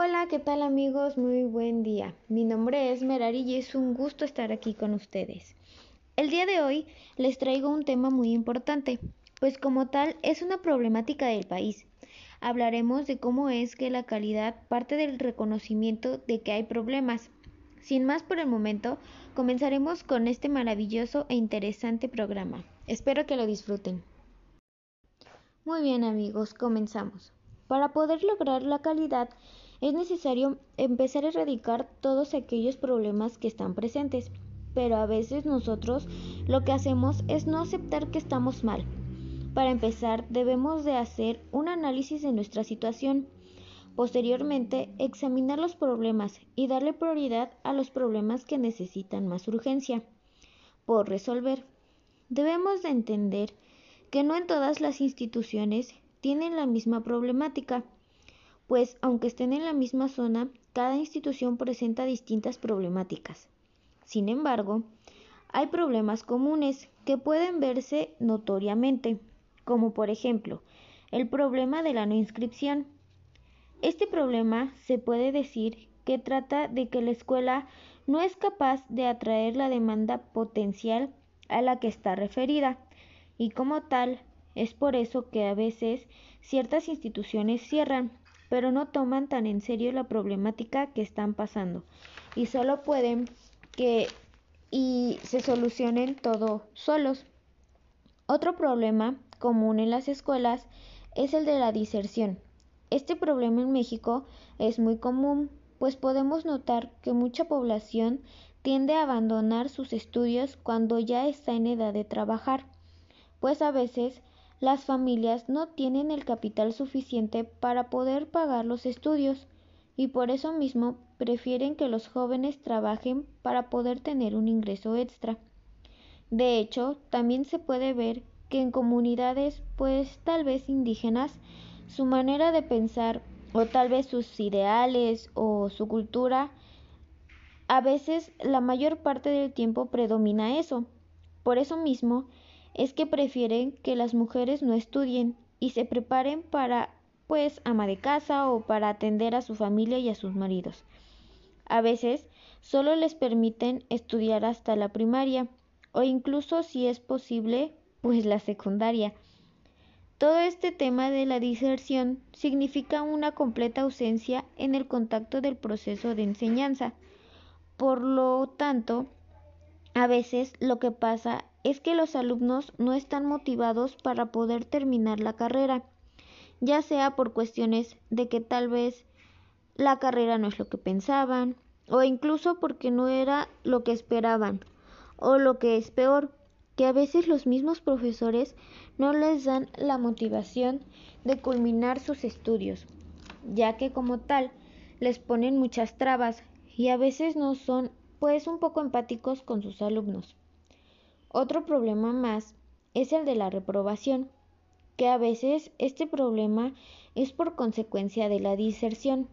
Hola, ¿qué tal amigos? Muy buen día. Mi nombre es Merari y es un gusto estar aquí con ustedes. El día de hoy les traigo un tema muy importante, pues como tal es una problemática del país. Hablaremos de cómo es que la calidad parte del reconocimiento de que hay problemas. Sin más por el momento, comenzaremos con este maravilloso e interesante programa. Espero que lo disfruten. Muy bien amigos, comenzamos. Para poder lograr la calidad es necesario empezar a erradicar todos aquellos problemas que están presentes, pero a veces nosotros lo que hacemos es no aceptar que estamos mal. Para empezar, debemos de hacer un análisis de nuestra situación. Posteriormente, examinar los problemas y darle prioridad a los problemas que necesitan más urgencia por resolver. Debemos de entender que no en todas las instituciones tienen la misma problemática pues aunque estén en la misma zona, cada institución presenta distintas problemáticas. Sin embargo, hay problemas comunes que pueden verse notoriamente, como por ejemplo el problema de la no inscripción. Este problema se puede decir que trata de que la escuela no es capaz de atraer la demanda potencial a la que está referida y como tal es por eso que a veces ciertas instituciones cierran pero no toman tan en serio la problemática que están pasando y solo pueden que y se solucionen todo solos. Otro problema común en las escuelas es el de la diserción. Este problema en México es muy común, pues podemos notar que mucha población tiende a abandonar sus estudios cuando ya está en edad de trabajar, pues a veces las familias no tienen el capital suficiente para poder pagar los estudios y por eso mismo prefieren que los jóvenes trabajen para poder tener un ingreso extra. De hecho, también se puede ver que en comunidades pues tal vez indígenas su manera de pensar o tal vez sus ideales o su cultura a veces la mayor parte del tiempo predomina eso. Por eso mismo es que prefieren que las mujeres no estudien y se preparen para pues ama de casa o para atender a su familia y a sus maridos. A veces solo les permiten estudiar hasta la primaria o incluso si es posible pues la secundaria. Todo este tema de la diserción significa una completa ausencia en el contacto del proceso de enseñanza. Por lo tanto, a veces lo que pasa es que los alumnos no están motivados para poder terminar la carrera, ya sea por cuestiones de que tal vez la carrera no es lo que pensaban, o incluso porque no era lo que esperaban, o lo que es peor, que a veces los mismos profesores no les dan la motivación de culminar sus estudios, ya que como tal les ponen muchas trabas y a veces no son pues un poco empáticos con sus alumnos. Otro problema más es el de la reprobación, que a veces este problema es por consecuencia de la diserción,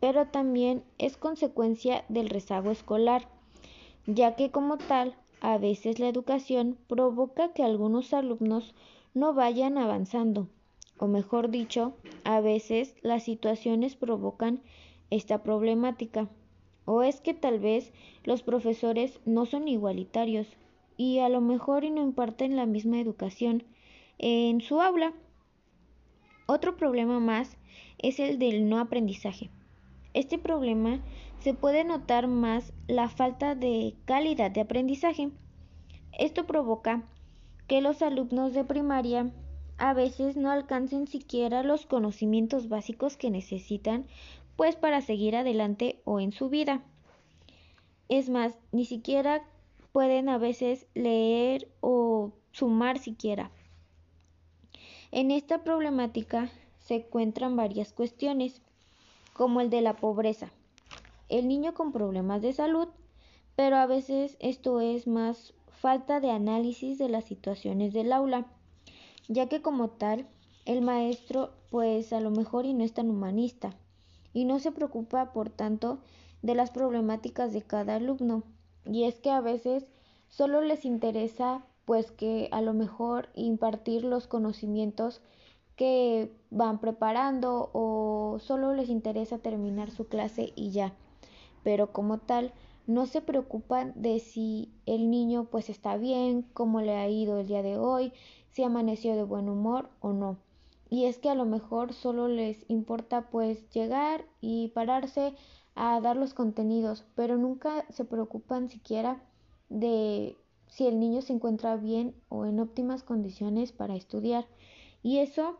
pero también es consecuencia del rezago escolar, ya que como tal, a veces la educación provoca que algunos alumnos no vayan avanzando, o mejor dicho, a veces las situaciones provocan esta problemática, o es que tal vez los profesores no son igualitarios, y a lo mejor no imparten la misma educación en su aula. Otro problema más es el del no aprendizaje. Este problema se puede notar más la falta de calidad de aprendizaje. Esto provoca que los alumnos de primaria a veces no alcancen siquiera los conocimientos básicos que necesitan pues para seguir adelante o en su vida. Es más, ni siquiera pueden a veces leer o sumar siquiera. En esta problemática se encuentran varias cuestiones, como el de la pobreza, el niño con problemas de salud, pero a veces esto es más falta de análisis de las situaciones del aula, ya que como tal el maestro pues a lo mejor y no es tan humanista y no se preocupa por tanto de las problemáticas de cada alumno y es que a veces solo les interesa pues que a lo mejor impartir los conocimientos que van preparando o solo les interesa terminar su clase y ya. Pero como tal, no se preocupan de si el niño pues está bien, cómo le ha ido el día de hoy, si amaneció de buen humor o no. Y es que a lo mejor solo les importa pues llegar y pararse a dar los contenidos, pero nunca se preocupan siquiera de si el niño se encuentra bien o en óptimas condiciones para estudiar. Y eso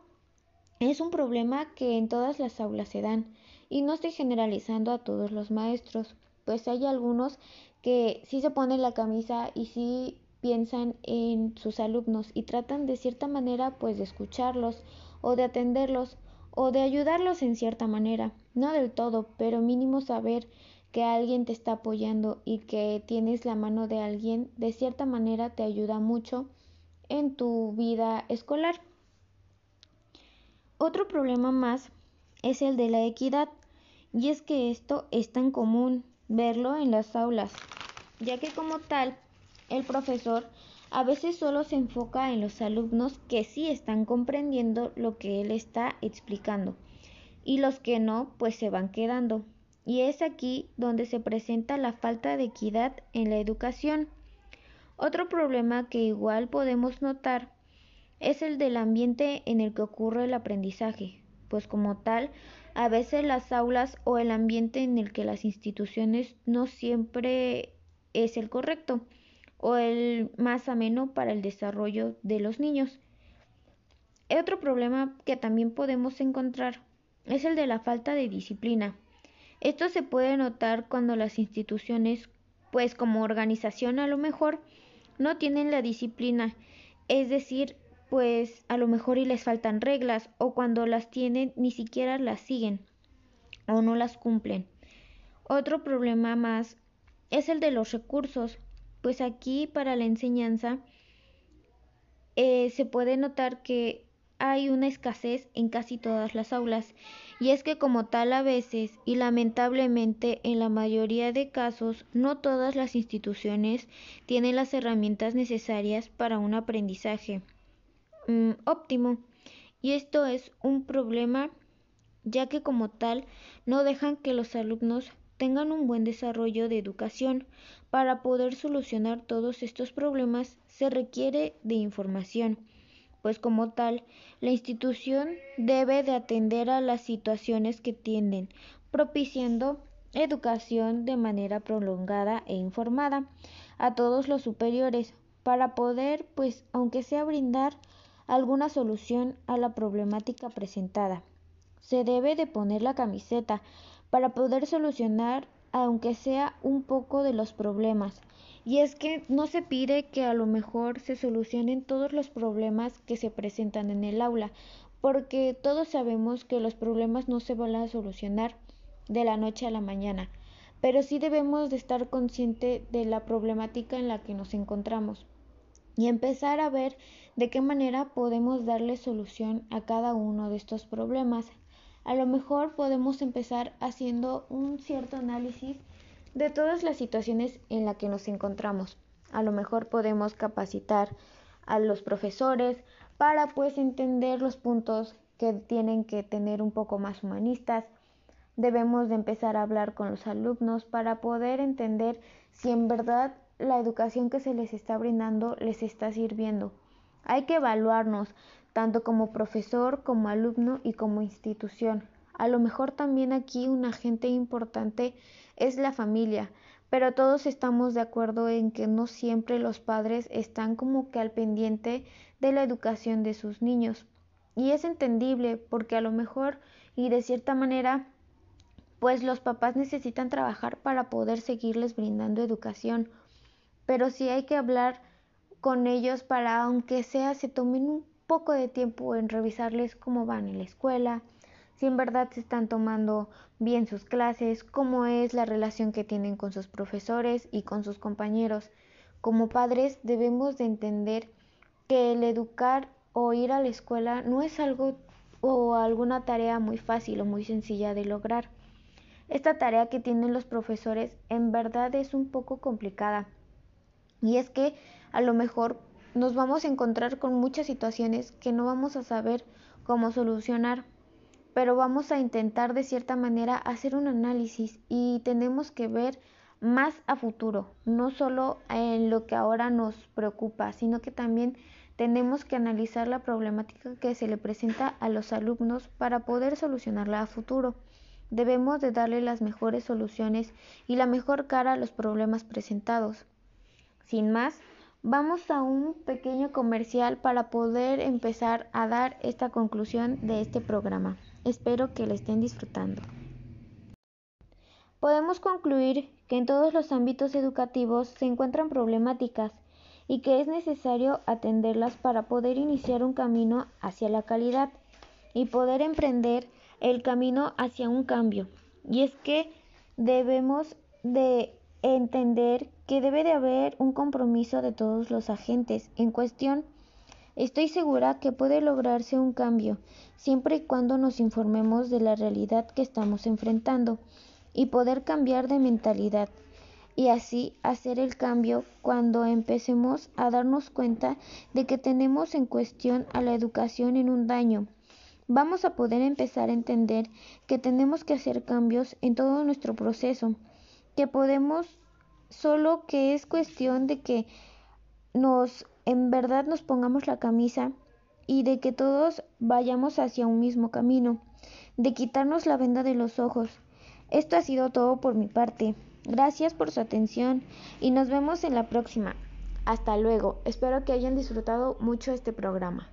es un problema que en todas las aulas se dan, y no estoy generalizando a todos los maestros, pues hay algunos que sí se ponen la camisa y sí piensan en sus alumnos y tratan de cierta manera pues de escucharlos o de atenderlos o de ayudarlos en cierta manera, no del todo, pero mínimo saber que alguien te está apoyando y que tienes la mano de alguien, de cierta manera te ayuda mucho en tu vida escolar. Otro problema más es el de la equidad, y es que esto es tan común verlo en las aulas, ya que como tal, el profesor a veces solo se enfoca en los alumnos que sí están comprendiendo lo que él está explicando, y los que no, pues se van quedando. Y es aquí donde se presenta la falta de equidad en la educación. Otro problema que igual podemos notar es el del ambiente en el que ocurre el aprendizaje, pues como tal, a veces las aulas o el ambiente en el que las instituciones no siempre es el correcto o el más ameno para el desarrollo de los niños. Otro problema que también podemos encontrar es el de la falta de disciplina. Esto se puede notar cuando las instituciones, pues como organización a lo mejor, no tienen la disciplina, es decir, pues a lo mejor y les faltan reglas o cuando las tienen ni siquiera las siguen o no las cumplen. Otro problema más es el de los recursos, pues aquí para la enseñanza eh, se puede notar que hay una escasez en casi todas las aulas y es que como tal a veces y lamentablemente en la mayoría de casos no todas las instituciones tienen las herramientas necesarias para un aprendizaje Mm, óptimo. Y esto es un problema ya que como tal no dejan que los alumnos tengan un buen desarrollo de educación. Para poder solucionar todos estos problemas se requiere de información, pues como tal la institución debe de atender a las situaciones que tienden, propiciando educación de manera prolongada e informada a todos los superiores para poder pues aunque sea brindar alguna solución a la problemática presentada. Se debe de poner la camiseta para poder solucionar aunque sea un poco de los problemas. Y es que no se pide que a lo mejor se solucionen todos los problemas que se presentan en el aula, porque todos sabemos que los problemas no se van a solucionar de la noche a la mañana, pero sí debemos de estar consciente de la problemática en la que nos encontramos y empezar a ver de qué manera podemos darle solución a cada uno de estos problemas. A lo mejor podemos empezar haciendo un cierto análisis de todas las situaciones en las que nos encontramos. A lo mejor podemos capacitar a los profesores para pues entender los puntos que tienen que tener un poco más humanistas. Debemos de empezar a hablar con los alumnos para poder entender si en verdad la educación que se les está brindando les está sirviendo. Hay que evaluarnos, tanto como profesor, como alumno y como institución. A lo mejor también aquí un agente importante es la familia, pero todos estamos de acuerdo en que no siempre los padres están como que al pendiente de la educación de sus niños. Y es entendible porque a lo mejor y de cierta manera pues los papás necesitan trabajar para poder seguirles brindando educación pero sí hay que hablar con ellos para, aunque sea, se tomen un poco de tiempo en revisarles cómo van en la escuela, si en verdad se están tomando bien sus clases, cómo es la relación que tienen con sus profesores y con sus compañeros. Como padres debemos de entender que el educar o ir a la escuela no es algo o alguna tarea muy fácil o muy sencilla de lograr. Esta tarea que tienen los profesores en verdad es un poco complicada y es que a lo mejor nos vamos a encontrar con muchas situaciones que no vamos a saber cómo solucionar, pero vamos a intentar de cierta manera hacer un análisis y tenemos que ver más a futuro, no solo en lo que ahora nos preocupa, sino que también tenemos que analizar la problemática que se le presenta a los alumnos para poder solucionarla a futuro. Debemos de darle las mejores soluciones y la mejor cara a los problemas presentados. Sin más, vamos a un pequeño comercial para poder empezar a dar esta conclusión de este programa. Espero que lo estén disfrutando. Podemos concluir que en todos los ámbitos educativos se encuentran problemáticas y que es necesario atenderlas para poder iniciar un camino hacia la calidad y poder emprender el camino hacia un cambio. Y es que debemos de entender que debe de haber un compromiso de todos los agentes en cuestión. Estoy segura que puede lograrse un cambio siempre y cuando nos informemos de la realidad que estamos enfrentando y poder cambiar de mentalidad y así hacer el cambio cuando empecemos a darnos cuenta de que tenemos en cuestión a la educación en un daño vamos a poder empezar a entender que tenemos que hacer cambios en todo nuestro proceso, que podemos solo que es cuestión de que nos en verdad nos pongamos la camisa y de que todos vayamos hacia un mismo camino, de quitarnos la venda de los ojos. Esto ha sido todo por mi parte. Gracias por su atención y nos vemos en la próxima. Hasta luego. Espero que hayan disfrutado mucho este programa.